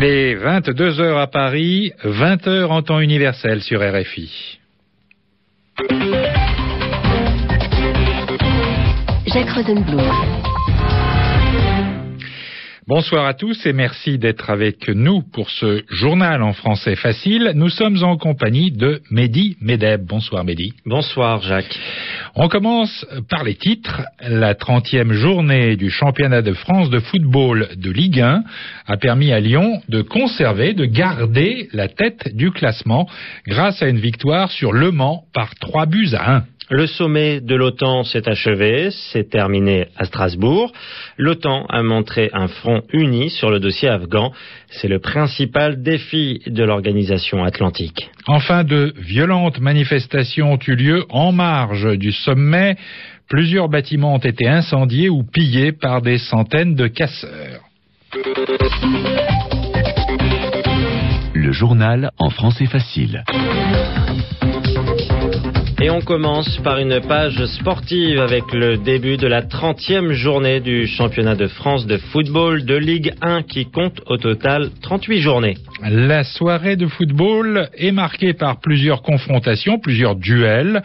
Il est 22 heures à Paris, 20 heures en temps universel sur RFI. Jacques Rosenblum. Bonsoir à tous et merci d'être avec nous pour ce journal en français facile. Nous sommes en compagnie de Mehdi Medeb. Bonsoir Mehdi. Bonsoir Jacques. On commence par les titres. La 30e journée du championnat de France de football de Ligue 1 a permis à Lyon de conserver, de garder la tête du classement grâce à une victoire sur Le Mans par 3 buts à 1. Le sommet de l'OTAN s'est achevé, c'est terminé à Strasbourg. L'OTAN a montré un front uni sur le dossier afghan. C'est le principal défi de l'organisation atlantique. Enfin, de violentes manifestations ont eu lieu en marge du sommet. Plusieurs bâtiments ont été incendiés ou pillés par des centaines de casseurs. Le journal en français facile. Et on commence par une page sportive avec le début de la 30e journée du championnat de France de football de Ligue 1 qui compte au total 38 journées. La soirée de football est marquée par plusieurs confrontations, plusieurs duels.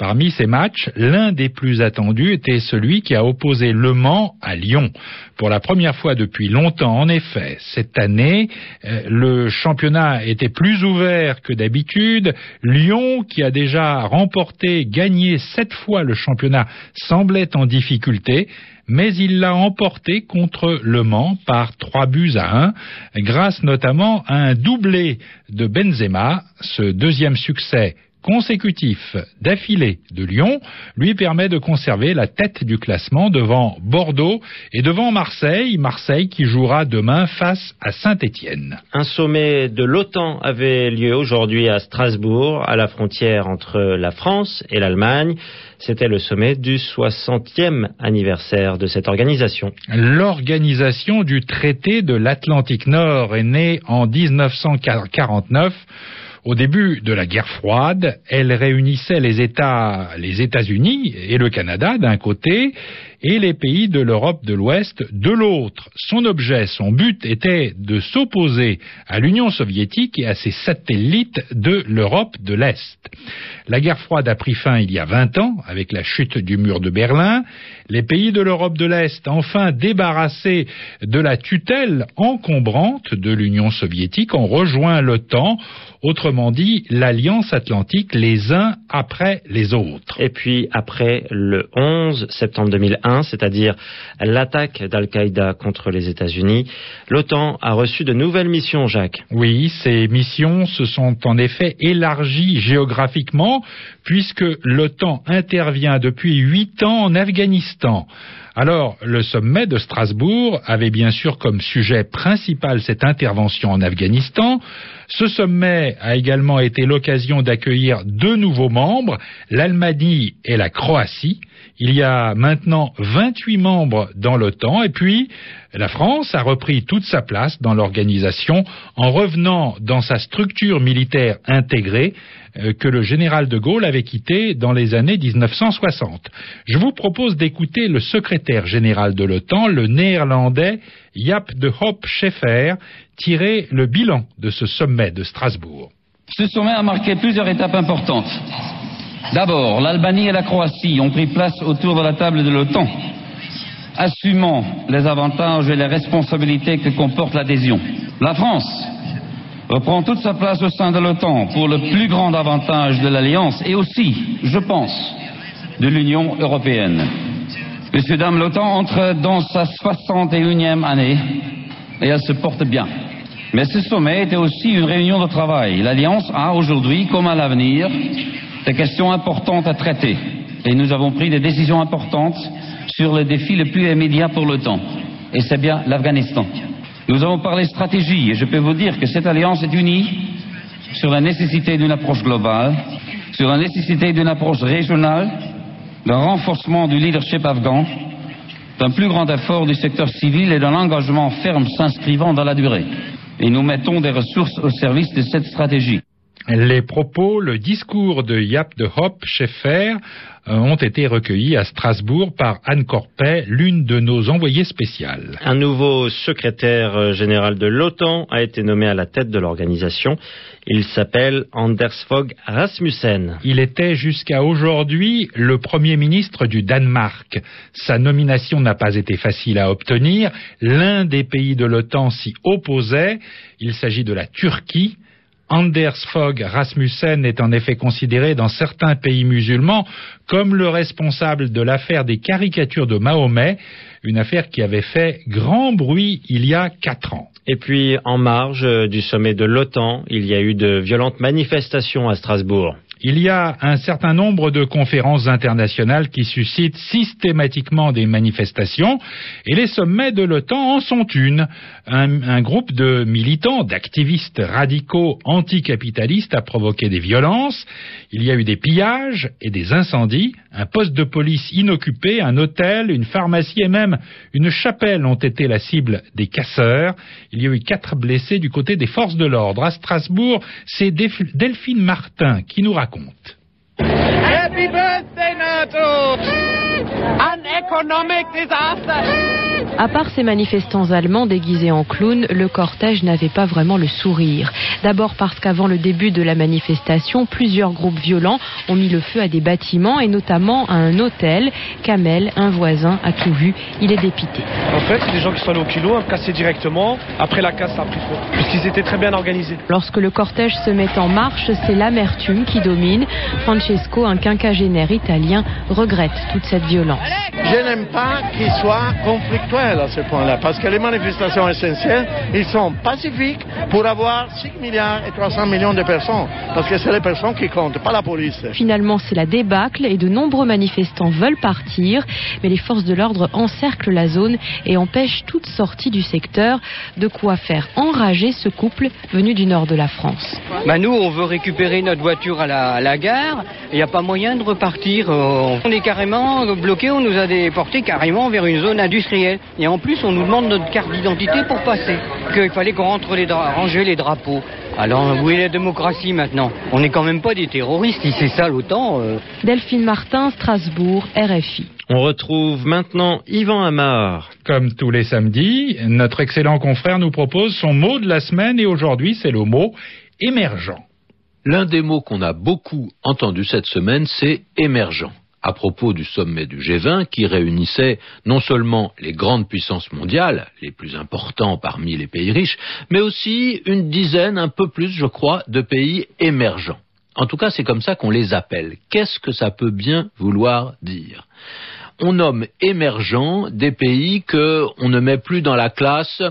Parmi ces matchs, l'un des plus attendus était celui qui a opposé Le Mans à Lyon. Pour la première fois depuis longtemps, en effet, cette année, euh, le championnat était plus ouvert que d'habitude. Lyon, qui a déjà remporté, gagné sept fois le championnat, semblait en difficulté mais il l'a emporté contre Le Mans par trois buts à un, grâce notamment à un doublé de Benzema. Ce deuxième succès consécutif d'affilée de Lyon lui permet de conserver la tête du classement devant Bordeaux et devant Marseille, Marseille qui jouera demain face à Saint-Étienne. Un sommet de l'OTAN avait lieu aujourd'hui à Strasbourg, à la frontière entre la France et l'Allemagne. C'était le sommet du 60e anniversaire de cette organisation. L'organisation du traité de l'Atlantique Nord est née en 1949 au début de la guerre froide, elle réunissait les États, les États-Unis et le Canada d'un côté et les pays de l'Europe de l'Ouest de l'autre. Son objet, son but était de s'opposer à l'Union soviétique et à ses satellites de l'Europe de l'Est. La guerre froide a pris fin il y a 20 ans avec la chute du mur de Berlin. Les pays de l'Europe de l'Est, enfin débarrassés de la tutelle encombrante de l'Union soviétique, ont rejoint l'OTAN Autrement dit, l'Alliance Atlantique les uns après les autres. Et puis après le 11 septembre 2001, c'est-à-dire l'attaque d'Al-Qaïda contre les États-Unis, l'OTAN a reçu de nouvelles missions, Jacques. Oui, ces missions se sont en effet élargies géographiquement puisque l'OTAN intervient depuis huit ans en Afghanistan. Alors, le sommet de Strasbourg avait bien sûr comme sujet principal cette intervention en Afghanistan. Ce sommet a également été l'occasion d'accueillir deux nouveaux membres, l'Almanie et la Croatie. Il y a maintenant 28 membres dans l'OTAN et puis la France a repris toute sa place dans l'organisation en revenant dans sa structure militaire intégrée euh, que le général de Gaulle avait quittée dans les années 1960. Je vous propose d'écouter le secrétaire général de l'OTAN, le néerlandais Jaap de Hoop Scheffer, tirer le bilan de ce sommet de Strasbourg. Ce sommet a marqué plusieurs étapes importantes. D'abord, l'Albanie et la Croatie ont pris place autour de la table de l'OTAN, assumant les avantages et les responsabilités que comporte l'adhésion. La France reprend toute sa place au sein de l'OTAN pour le plus grand avantage de l'Alliance et aussi, je pense, de l'Union européenne. Messieurs, dames, l'OTAN entre dans sa 61e année et elle se porte bien. Mais ce sommet était aussi une réunion de travail. L'Alliance a aujourd'hui, comme à l'avenir, des questions importantes à traiter. Et nous avons pris des décisions importantes sur le défi le plus immédiat pour l'OTAN. Et c'est bien l'Afghanistan. Nous avons parlé stratégie et je peux vous dire que cette alliance est unie sur la nécessité d'une approche globale, sur la nécessité d'une approche régionale, d'un renforcement du leadership afghan, d'un plus grand effort du secteur civil et d'un engagement ferme s'inscrivant dans la durée. Et nous mettons des ressources au service de cette stratégie. Les propos, le discours de Yap de Hop Scheffer euh, ont été recueillis à Strasbourg par Anne Corpet, l'une de nos envoyées spéciales. Un nouveau secrétaire euh, général de l'OTAN a été nommé à la tête de l'organisation. Il s'appelle Anders Fogh Rasmussen. Il était jusqu'à aujourd'hui le Premier ministre du Danemark. Sa nomination n'a pas été facile à obtenir. L'un des pays de l'OTAN s'y opposait. Il s'agit de la Turquie. Anders Fogh Rasmussen est en effet considéré dans certains pays musulmans comme le responsable de l'affaire des caricatures de Mahomet, une affaire qui avait fait grand bruit il y a quatre ans. Et puis, en marge du sommet de l'OTAN, il y a eu de violentes manifestations à Strasbourg. Il y a un certain nombre de conférences internationales qui suscitent systématiquement des manifestations et les sommets de l'OTAN en sont une. Un, groupe de militants, d'activistes radicaux anticapitalistes a provoqué des violences. Il y a eu des pillages et des incendies. Un poste de police inoccupé, un hôtel, une pharmacie et même une chapelle ont été la cible des casseurs. Il y a eu quatre blessés du côté des forces de l'ordre. À Strasbourg, c'est Delphine Martin qui nous raconte. Happy birthday, NATO! An economic disaster! À part ces manifestants allemands déguisés en clowns, le cortège n'avait pas vraiment le sourire. D'abord parce qu'avant le début de la manifestation, plusieurs groupes violents ont mis le feu à des bâtiments et notamment à un hôtel. Kamel, un voisin, a tout vu. Il est dépité. En fait, c'est des gens qui sont allés au kilo, ont cassé directement. Après la casse, ça a pris feu. Puisqu'ils étaient très bien organisés. Lorsque le cortège se met en marche, c'est l'amertume qui domine. Francesco, un quinquagénaire italien, regrette toute cette violence. Je n'aime pas qu'ils soient conflictuels à ce point-là, parce que les manifestations essentielles, ils sont pacifiques pour avoir 6 milliards et 300 millions de personnes, parce que c'est les personnes qui comptent, pas la police. Finalement, c'est la débâcle et de nombreux manifestants veulent partir, mais les forces de l'ordre encerclent la zone et empêchent toute sortie du secteur, de quoi faire enrager ce couple venu du nord de la France. Bah nous, on veut récupérer notre voiture à la, à la gare, il n'y a pas moyen de repartir. euh, On est carrément bloqué, on nous a déportés carrément vers une zone industrielle. Et en plus, on nous demande notre carte d'identité pour passer. Qu'il fallait qu'on rentre les dra- ranger les drapeaux. Alors, où est la démocratie maintenant? On n'est quand même pas des terroristes, si c'est ça l'OTAN. euh. Delphine Martin, Strasbourg, RFI. On retrouve maintenant Yvan Amar. Comme tous les samedis, notre excellent confrère nous propose son mot de la semaine et aujourd'hui c'est le mot émergent. L'un des mots qu'on a beaucoup entendu cette semaine, c'est émergent. À propos du sommet du G20 qui réunissait non seulement les grandes puissances mondiales, les plus importants parmi les pays riches, mais aussi une dizaine, un peu plus je crois, de pays émergents. En tout cas, c'est comme ça qu'on les appelle. Qu'est-ce que ça peut bien vouloir dire? On nomme émergents des pays que on ne met plus dans la classe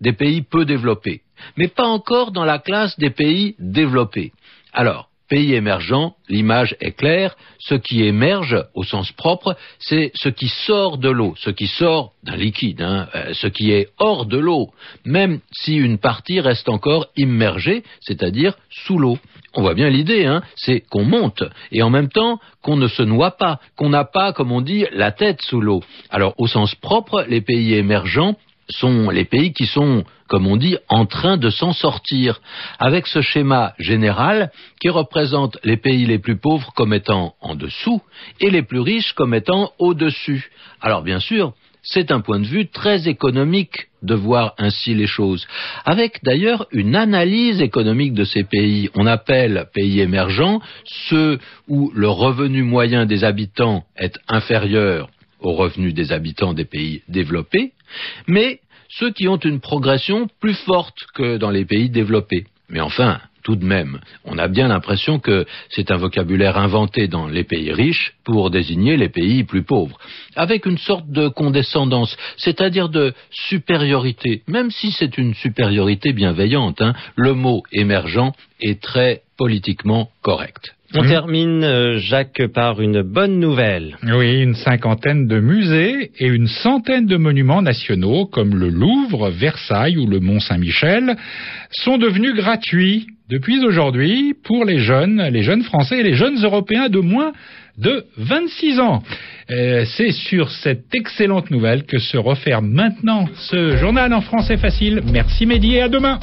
des pays peu développés, mais pas encore dans la classe des pays développés. Alors, pays émergents, l'image est claire, ce qui émerge au sens propre, c'est ce qui sort de l'eau, ce qui sort d'un liquide, hein, euh, ce qui est hors de l'eau, même si une partie reste encore immergée, c'est-à-dire sous l'eau. On voit bien l'idée, hein, c'est qu'on monte et en même temps qu'on ne se noie pas, qu'on n'a pas, comme on dit, la tête sous l'eau. Alors, au sens propre, les pays émergents sont les pays qui sont, comme on dit, en train de s'en sortir, avec ce schéma général qui représente les pays les plus pauvres comme étant en dessous et les plus riches comme étant au-dessus. Alors bien sûr, c'est un point de vue très économique de voir ainsi les choses, avec d'ailleurs une analyse économique de ces pays. On appelle pays émergents ceux où le revenu moyen des habitants est inférieur au revenu des habitants des pays développés, mais ceux qui ont une progression plus forte que dans les pays développés. Mais enfin, tout de même, on a bien l'impression que c'est un vocabulaire inventé dans les pays riches pour désigner les pays plus pauvres, avec une sorte de condescendance, c'est-à-dire de supériorité, même si c'est une supériorité bienveillante. hein, le mot émergent est très politiquement correct. On termine, euh, Jacques, par une bonne nouvelle. Oui, une cinquantaine de musées et une centaine de monuments nationaux comme le Louvre, Versailles ou le Mont Saint-Michel sont devenus gratuits depuis aujourd'hui pour les jeunes, les jeunes Français et les jeunes Européens de moins de 26 ans. Euh, C'est sur cette excellente nouvelle que se referme maintenant ce journal en français facile. Merci Mehdi et à demain.